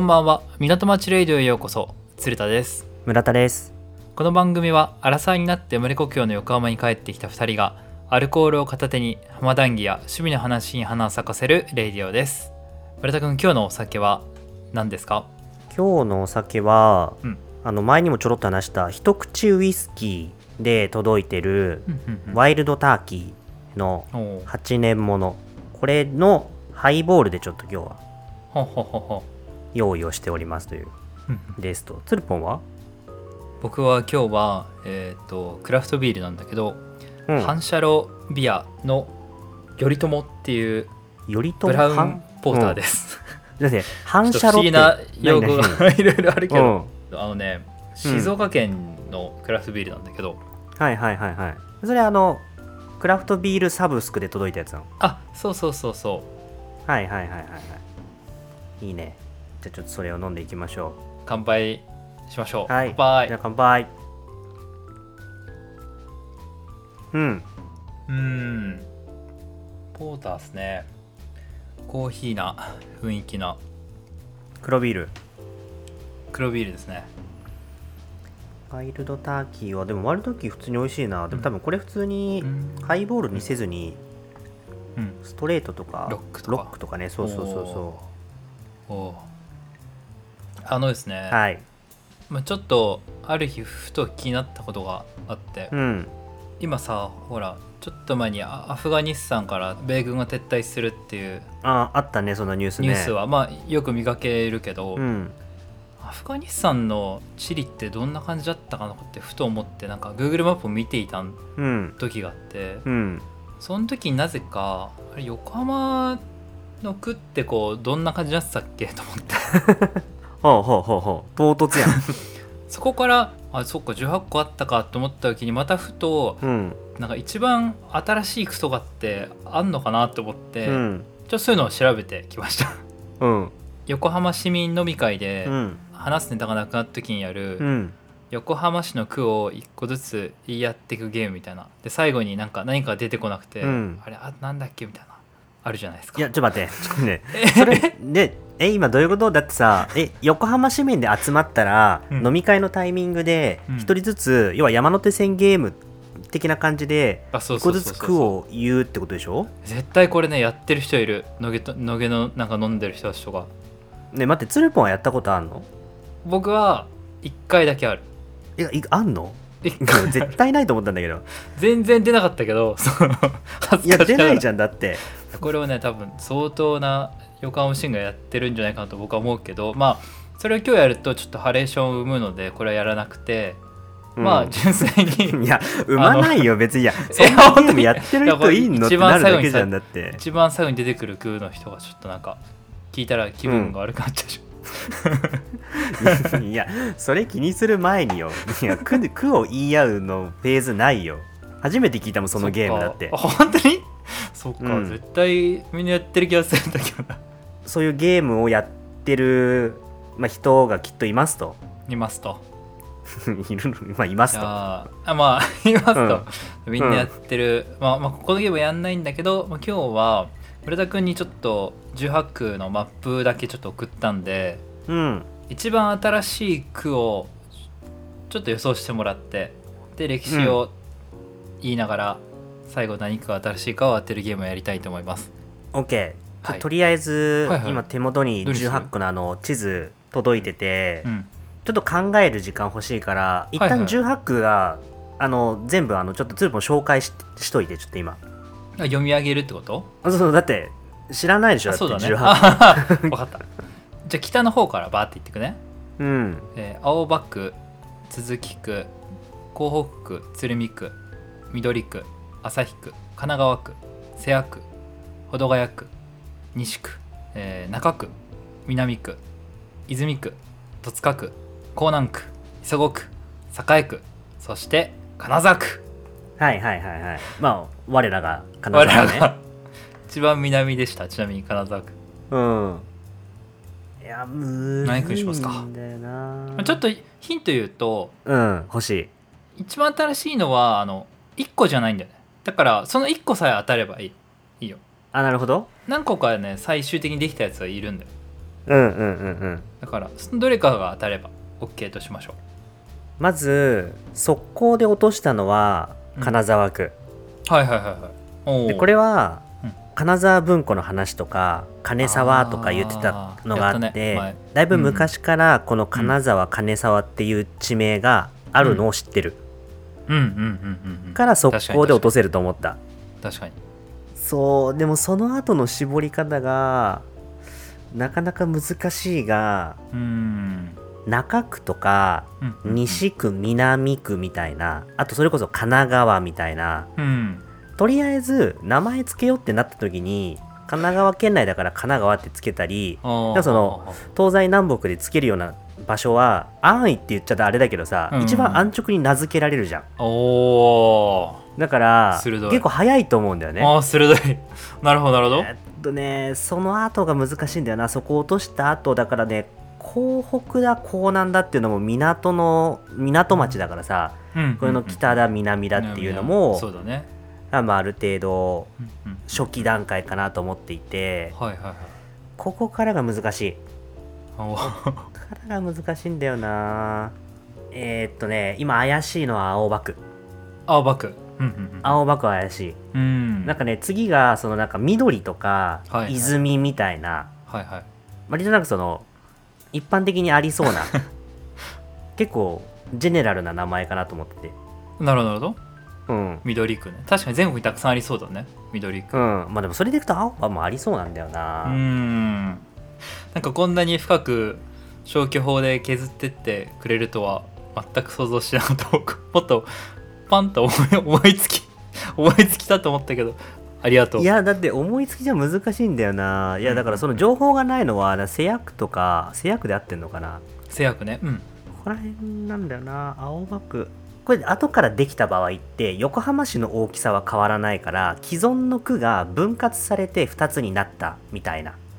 こんばんは。港町レイディオへようこそ。鶴田です。村田です。この番組はアラサーになって生まれ故郷の横浜に帰ってきた2人がアルコールを片手に浜談義や趣味の話に花を咲かせるレイディオです。村田君今日のお酒は何ですか？今日のお酒は、うん。あの前にもちょろっと話した一口ウイスキーで届いてるワイルドターキーのおお8年ものこれのハイボールでちょっと今日は。ほほほほ用意をしておりますといううん。ですとツルポンは？僕は今日はえっ、とクラフトビールなんだけど、うん。反射炉ビアの頼朝っていう頼朝？ブラウ反ンポーターです、だって反射炉って不思議な用語何？がいろいろあるけど、うん。あのね静岡県のクラフトビールなんだけど、はいはいはいはい。それあのクラフトビールサブスクで届いたやつなの？あそうそうそうそう。はいはいはいはいはい。いいねじゃあちょっとそれを飲んでいきましょ乾杯しましょう、うはい。乾杯。じゃあ乾杯。うん。うーん。ポーターっすね。コーヒーな雰囲気な。黒ビール。黒ビールですね。ワイルドターキーはでもワイルドターキー普通に美味しいな。でも多分これ普通にうん。ハイボールにせずにうん。ストレートとかロックとか。ね。そうそうそうそおー。おーあのですね、うはい。まあ、ちょっとある日ふと気になったことがあって、うん。今さほらちょっと前にアアフガニスタンから米軍が撤退するっていうああったねそのニュースね。ニュースは、まあよく見かけるけど、うん。アフガニスタンの地理ってどんな感じだったかなってふと思ってなんか Google マップを見ていたうん時があってうん。その時になぜか横浜の区ってこうどんな感じだったっけと思って ほうほうほうほう。唐突やん。そこからあそっか18個あったかと思った時にまたふとうん。なんか一番新しい区とかってあんのかなと思って、ちょうんっとそういうのを調べてきました。うん。横浜市民飲み会でうん。話すネタがなくなった時にやる、うん。横浜市の区を一個ずつ言い合っていくゲームみたいな。で最後になんか何か出てこなくて、うん。あれあなんだっけみたいなあるじゃないですか。いやちょっと待って。ちょっとね。それでえ今どういうこと？だってさえ横浜市民で集まったら、うん。飲み会のタイミングでうん。一人ずつ、要は山手線ゲーム的な感じであそう一個そうそうそう。ずつ区を言うってことでしょ？絶対これねやってる人いる。野毛と野毛のなんか飲んでる人たちとか。ね待ってつるぽんはやったことあんの？僕は1回だけある。いやいあんの？一回絶対ないと思ったんだけど。全然出なかったけどその恥いや ずかしながら。出ないじゃんだってこれをね多分相当な横浜市民がやってるんじゃないかなと僕は思うけどまあそれを今日やるとちょっとハレーションを生むのでこれはやらなくて、まあうん純粋に いや生まないよ別に。いやそえんなゲームやってる人いんのってなるだけじゃ一番最後にんだって。一番最後に出てくる区の人がちょっとなんか聞いたら気分が悪くなっちゃうし、いやそれ気にする前によ。いやを言い合うのフェーズないよ。初めて聞いたもんそのゲームだって。本当に？そっか、うん。絶対みんなやってる気がするんだけどな。そういうゲームをやってる、まあ、人がきっといますと。いますと。いるまあいますいとやーあまあいますと、うん みんなやってる、まあ、まあこのゲームはやんないんだけど、まあ、今日は村田君にちょっと18区のマップだけちょっと送ったんでうん。一番新しい区をちょっと予想してもらってで歴史を言いながら、最後何区が新しいかを当てるゲームをやりたいと思います。OK はい。とりあえず、はいはい今手元にどれにする18個のあの地図届いてて、うん。ちょっと考える時間欲しいから一旦はいはい。18区が、あの全部あのちょっとツルポン紹介ししといてちょっと今。あ読み上げるってこと？あそうだって知らないでしょだそうだね。18あ分かった。じゃあ北の方からバーっていってくね。うん。えー青葉区都筑区江北区鶴見区緑区旭区神奈川区瀬谷区保土ヶ谷区西区、えー中区南区泉区戸塚区江南区磯子区栄区そして金沢区。はいはいはいはい。まあ我らが金我沢ね。らが。一番南でした。ちなみに金沢区。うん。いやむ何区にしますか？ちょっとヒント言うとうん欲しい。一番新しいのはあの1個じゃないんだよねだからその1個さえ当たればいい。いいよ。あなるほど。何個かね最終的にできたやつはいるんだよ。うんうんうんうん。だからそのどれかが当たれば OK としましょまず速攻で落としたのはうん。金沢区、うはいはいはいはい。おー。でこれは、うん。金沢文庫の話とか金沢とか言ってたのがあっあーやったね。て前。だいぶ昔からこの金沢、金沢っていう地名があるのを知ってる、から速攻で落とせると思った。確かに。そうでもその後の絞り方がなかなか難しいがうん。中区とか西区南区みたいなあとそれこそ神奈川みたいなうん。とりあえず名前つけようってなった時に神奈川県内だから神奈川ってつけたりその東西南北でつけるような場所は安易って言っちゃったらあれだけどさ、うん。一番安直に名付けられるじゃん。おー。だから結構早いと思うんだよね。あー鋭い。なるほどなるほど。えっとねその後が難しいんだよな。そこを落とした後だからね港北だ港南だっていうのも港の港町だからさ、うん。これの北だ南だっていうのも、そうだね。あまあ、ある程度初期段階かなと思っていてはいはいはい。ここからが難しいからが難しいんだよな。えーっとね今怪しいのは青葉区青バク。うんうんうん。青葉区は怪しい。うん。なんかね次がそのなんか緑とかはいはい。泉みたいな、はいはい。割となんかその一般的にありそうな 結構ジェネラルな名前かなと思ってて。なるほどなるほど。うん。緑区ね。確かに全国にたくさんありそうだね緑区。うん。まあでもそれでいくと青葉もありそうなんだよな、うーんなんかこんなに深く消去法で削ってってくれるとは全く想像しなかった。僕 もっとパンと思い思いつき 思いつきたと思ったけどありがとう。いやだって思いつきじゃ難しいんだよな。いやだからその情報がないのは製薬とか製薬で合ってんのかな？制約ね。うん。ここら辺なんだよな。青葉区。これ後からできた場合って横浜市の大きさは変わらないから既存の区が分割されて2つになったみたいな。うん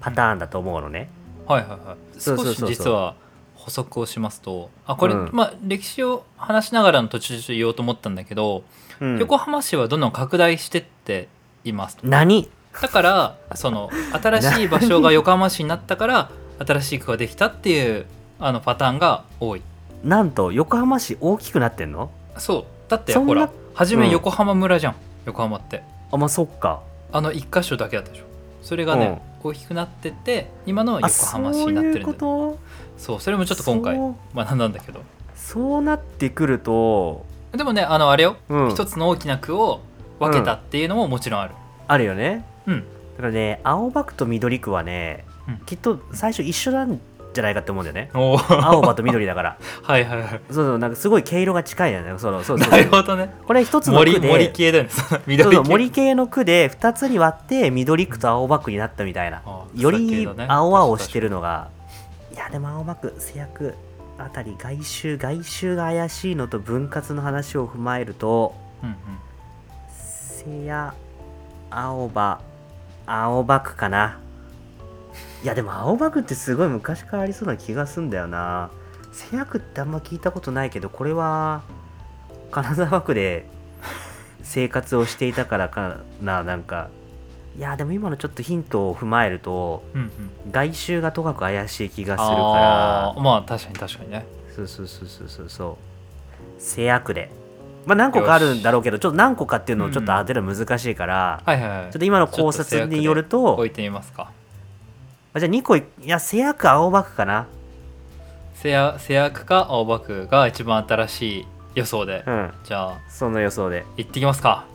パターンだと思うのね、はいはいはい。少し実は補足をしますと。あこれ、うん。まあ歴史を話しながらの途中で言おうと思ったんだけど、うん。横浜市はどんどん拡大してっていますと。何？だからその新しい場所が横浜市になったから新しい区ができたっていうあのパターンが多い。なんと横浜市大きくなってんの？そう。だってほら初めうん。横浜村じゃん、横浜って。あまあそっか。あの一箇所だけだったでしょそれがね、大きくなってって今の横浜市になってるんだあそういうこそうそれもちょっと今回学んだんだけど。そうなってくると。でもねあのあれよ。うん。一つの大きな区を分けたっていうのももちろんある。あるよね。うん、だからね青葉区と緑区はね、うん。きっと最初一緒なんじゃないかって思うんだよね。青葉と緑だから。はいはいはい。そうそうなんかすごい毛色が近いよねそのそうそう。なるほどね。これ一つの森区で森系だよね。緑系そう森系の区で2つに割って緑区と青葉区になったみたいな。より青々してるのがいやでも青葉区製薬あたり外周外周が怪しいのと分割の話を踏まえるとうんうん。せや青葉青葉区かないやでも青葉区ってすごい昔からありそうな気がすんだよな。せや区ってあんま聞いたことないけどこれは金沢区で 生活をしていたからかななんか。いやでも今のちょっとヒントを踏まえるとうんうん。外周がとかく怪しい気がするあかーまあ確かに確かにね。らそうそうそうそうそうそう。せや区で。まあ何個かあるんだろうけどちょっと何個かっていうのをちょっと当てるの難しいから、はいはいはい。ちょっと今の考察によると置いてみますかあじゃあ2個いいやせや区青葉区かな。せやせや区か青葉区が一番新しい予想で、うん。じゃあその予想で。行ってきますか。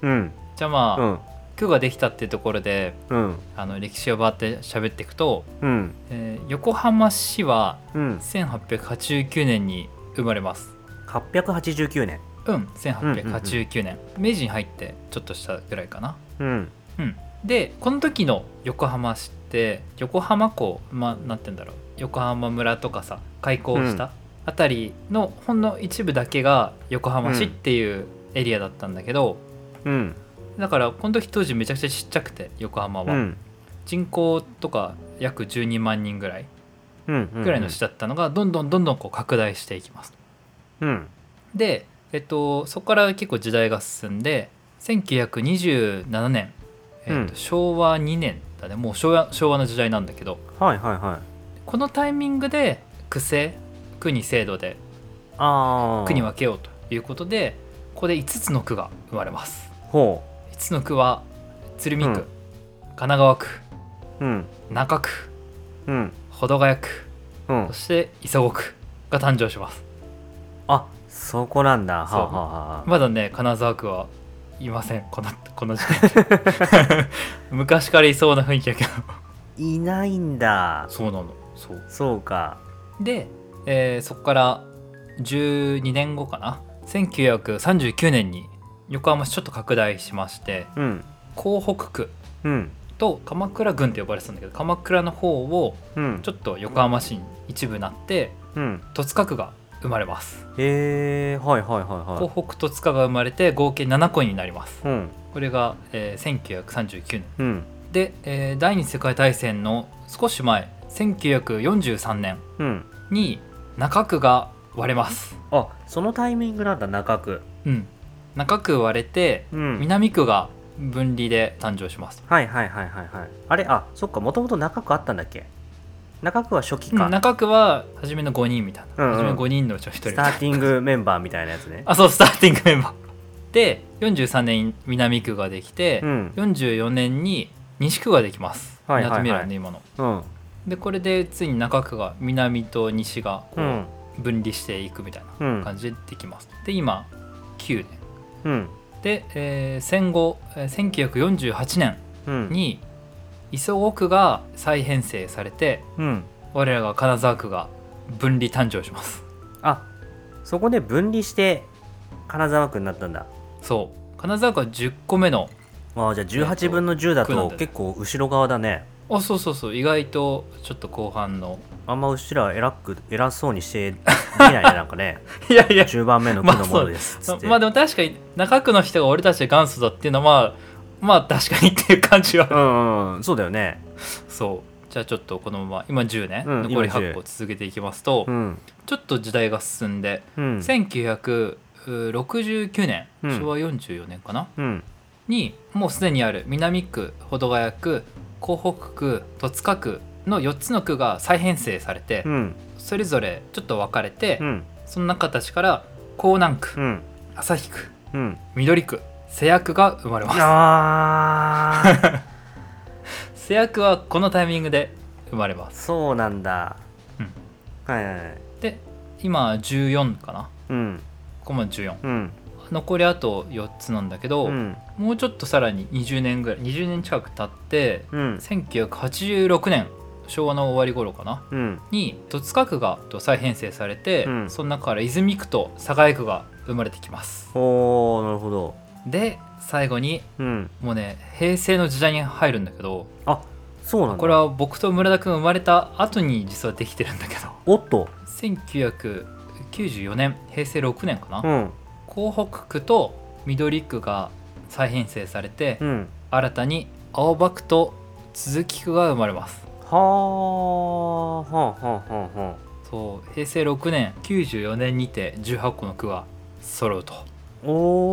うん。じゃあまあ、うん。区ができたっていうところでうん。あの歴史をバーって喋っていくと、うん。えー横浜市はうん。1889年に生まれます。889年。うん1889年、明治に入ってちょっとしたぐらいかな。うん。うんでこの時の横浜市って横浜港まあなんて言うんだろう。横浜村とかさ開港したあたりのほんの一部だけが横浜市っていうエリアだったんだけど、うん。だからこの時当時めちゃくちゃちっちゃくて横浜は、うん。人口とか約12万人ぐらいうんぐらいの市だったのがどんどんどんどんこう拡大していきます。うん。で、えっと、そこから結構時代が進んで1927年、えっとうん。昭和2年だね。もう昭和昭和の時代なんだけど。はいはいはい。このタイミングで区政区に制度で区に分けようということでここで5つの区が生まれます。ほ5つの区は鶴見区、うん。神奈川区ううん。中区うん。保土ヶ谷区うん。そして磯子区が誕生します。あそこなんだ。はあはあはあ。まだね金沢区はいません。このこの時点 昔からいそうな雰囲気やけど。いないんだ。そうなの。そう。そうか。で、えーそこから12年後かな。1939年に横浜市ちょっと拡大しましてうん。港北区うん。と鎌倉郡って呼ばれてたんだけど鎌倉の方をうん。ちょっと横浜市に一部なってうん。戸塚区が生まれます。へえはいはいはいはい。港北戸塚が生まれて合計7個になります。うん。これが、えー1939年。うん。で、えー第二次世界大戦の少し前1943年うん。に中区が割れます。あそのタイミングなんだ中区。うん。中区割れてうん。南区が分離で誕生します、はいはいはいはいはい。あれあそっかもともと中区あったんだっけ？中区は初期か、うん中区は初めの5人みたいな、うんうん。初め5人のうちの1人スターティングメンバーみたいなやつね。あそうスターティングメンバー。で43年南区ができて、うん。44年に西区ができます。はいはいはい。港未来の今の。うん。でこれでついに中区が南と西がこううん。分離していくみたいうん。な感じでできます、で今9年。うん。で、えー戦後えー1948年うん。に磯子区が再編成されてうん。我らが金沢区が分離誕生します。あそこで分離して金沢区になったんだ。そう。金沢区は10個目のあじゃあ18分の10だと結構後ろ側だね。あそうそうそう。意外とちょっと後半の。あんまうちら偉く偉そうにしてできないね なんかね。いやいや。10番目の区のものですっつって、まあでも確かに中区の人が俺たちで元祖だっていうのはまあ確かにっていう感じは。うんうん。うんそうだよね。そう。じゃあちょっとこのまま今10ね、うん残り今10 8個続けていきますと、うん。ちょっと時代が進んで、うん。1969年、うん。昭和44年かな？うん。にもうすでにある南区保土ヶ谷区港北区戸塚区の4つの区が再編成されて、うん。それぞれちょっと分かれて、うん。その中たちから江南区、うん。旭区うん。緑区瀬谷区が生まれます。あー。瀬谷区はこのタイミングで生まれます。そうなんだ。うん。はいはいはい。で今14かな。うん。ここまで14うん。残りあと4つなんだけど、うん。もうちょっとさらに20年ぐらい20年近く経ってうん。1986年昭和の終わり頃かな。うん。に戸塚区がと再編成されて、うん。その中から泉区と栄区が生まれてきます。おーなるほどで最後にうん。もうね平成の時代に入るんだけどあそうなんだ。これは僕と村田君が生まれた後に実はできてるんだけど。おっと。1994年平成6年かな、うん。港北区と緑区が再編成されて、うん。新たに青葉区と鈴木区が生まれます。はあはあはあはあはそう平成6年94年にて18個の区が揃うと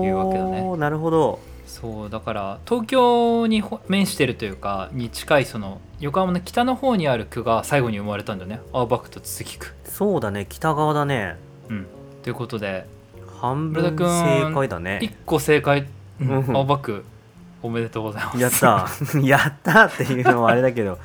いうわけだね。おなるほど。そうだから東京にほ面してるというかに近いその横浜の北の方にある区が最後に生まれたんだよね。青葉区と鈴木区。そうだね北側だね。うん。ということで半分正解だね。1個正解、青葉区おめでとうございます。やった。やったっていうのはあれだけど。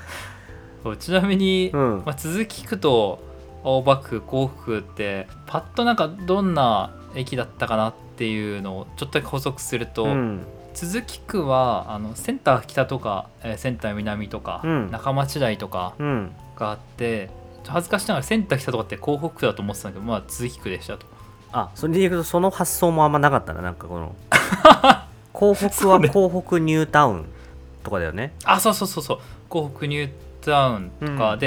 ちなみに、うん。まあ、鈴木区と青葉区甲府区ってパッとなんかどんな駅だったかなっていうのをちょっとだけ補足すると、うん。鈴木区はあのセンター北とか、えーセンター南とか、うん。中町台とかうん。があって恥ずかしながらセンター北とかって港北区だと思ってたんだけどまあ鈴木区でしたと。あそれで言うとその発想もあんまなかったななんかこの。港北は港北ニュータウンとかだよね。あそうそうそうそう。港北ニュータウンとか、うん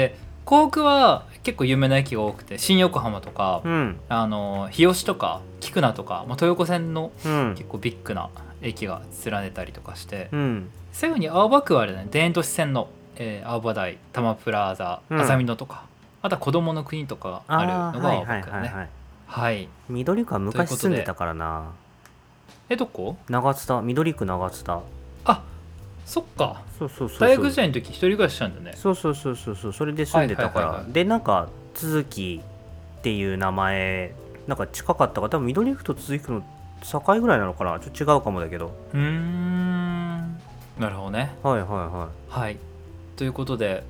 で港北は結構有名な駅が多くて新横浜とか、うん。あの日吉とか菊名とか、まあ、東横線のうん。結構ビッグな駅が連ねたりとかして、うん。最後に青葉区はあれだね田園都市線の、えー青葉台多摩プラザうん。浅見野とか、あとは子どもの国とかがあるのが青葉区だね。はいはいはいはい。緑区は昔住んでたからな。えどこ？長津田。緑区長津田。あそっか。そうそうそう大学時代の時一人暮らししたんだね。そうそうそうそうそう。それで住んでたから、はいはいはいはい。でなんか続きっていう名前なんか近かったから多分緑区と続きの境ぐらいなのかな。ちょっと違うかもだけど。うーん。なるほどね。はいはいははい。ということで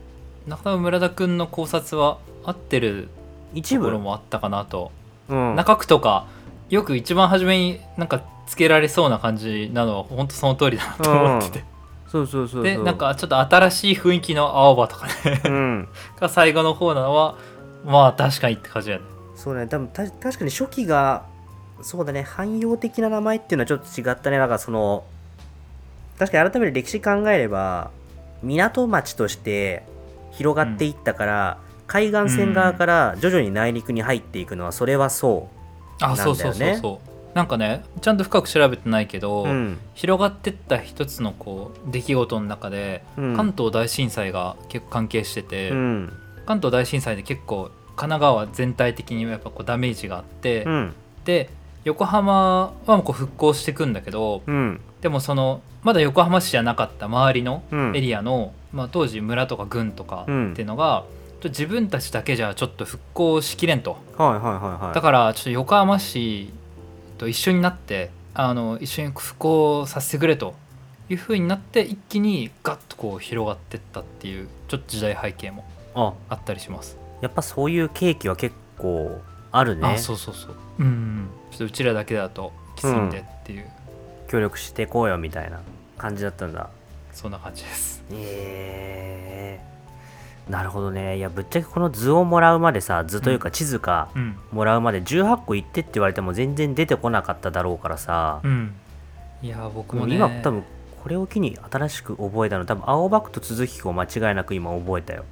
中田村田くんの考察は合ってるい一部？ところもあったかなと、うん。中区とかよく一番初めになんかつけられそうな感じなのは本当その通りだなと思ってて、そうそうそうそうでなんかちょっと新しい雰囲気の青葉とかね。うん。が最後の方なのはまあ確かにって感じだよね。そうね。多分た確かに初期がそうだね。汎用的な名前っていうのはちょっと違ったね。なんかその確かに改めて歴史考えれば港町として広がっていったから、海岸線側から徐々に内陸に入っていくのはそれはそあ、なんだよね。そうそうそうそうなんかねちゃんと深く調べてないけど、う、うん。広がってった一つのこう出来事の中で、うん、関東大震災が結構関係してて、うん。関東大震災で結構神奈川全体的にやっぱこうダメージがあって、うん。で横浜はもうこう復興していくんだけどうん。でもそのまだ横浜市じゃなかった周りのうん。エリアの、まあ、当時村とか郡とかっていうのが、自分たちだけじゃちょっと復興しきれんと。はいはいはいはい。だからちょっと横浜市と一緒になってあの一緒に復興させてくれという風になって一気にガッとこう広がってったっていうちょっと時代背景もあ。あったりします。やっぱそういうケーキは結構あるね。あそうそうそう。うんちょっとうちらだけだときついんでっていう、協力してこうよみたいな感じだったんだ。そんな感じです。え。ー、なるほどね。いやぶっちゃけこの図をもらうまでさ図というか地図かうん。もらうまで18個行ってって言われても全然出てこなかっただろうからさ、うん。いや僕もね。今多分これを機に新しく覚えたの多分青バックと続きを間違いなく今覚えたよ。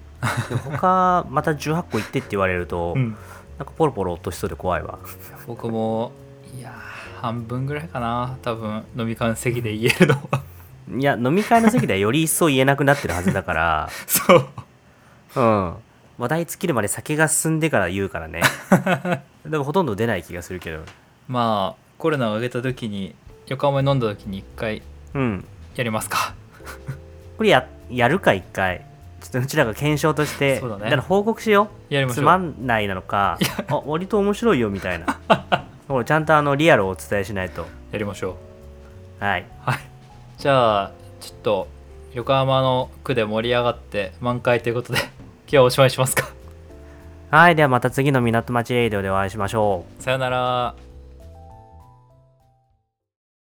他また18個行ってって言われると、うん。なんかポロポロ落としそうで怖いわ。僕もいやー半分ぐらいかな多分飲み会の席で言えるのは。いや飲み会の席ではより一層言えなくなってるはずだから。そううん。話題尽きるまで酒が進んでから言うからね。でもほとんど出ない気がするけど。まあコロナを上げた時に横浜に飲んだ時に一回うん。やりますか。これややるか一回。ちょっとうちらが検証としてそうだね。から報告しよう。つやりましょう。まんないなのかあ割と面白いよみたいな。これちゃんとあのリアルをお伝えしないと。やりましょう。はい。はい。じゃあちょっと横浜の区で盛り上がって満開ということで。今日はおしまいしますか。はいではまた次の港町レイディオでお会いしましょう。さよなら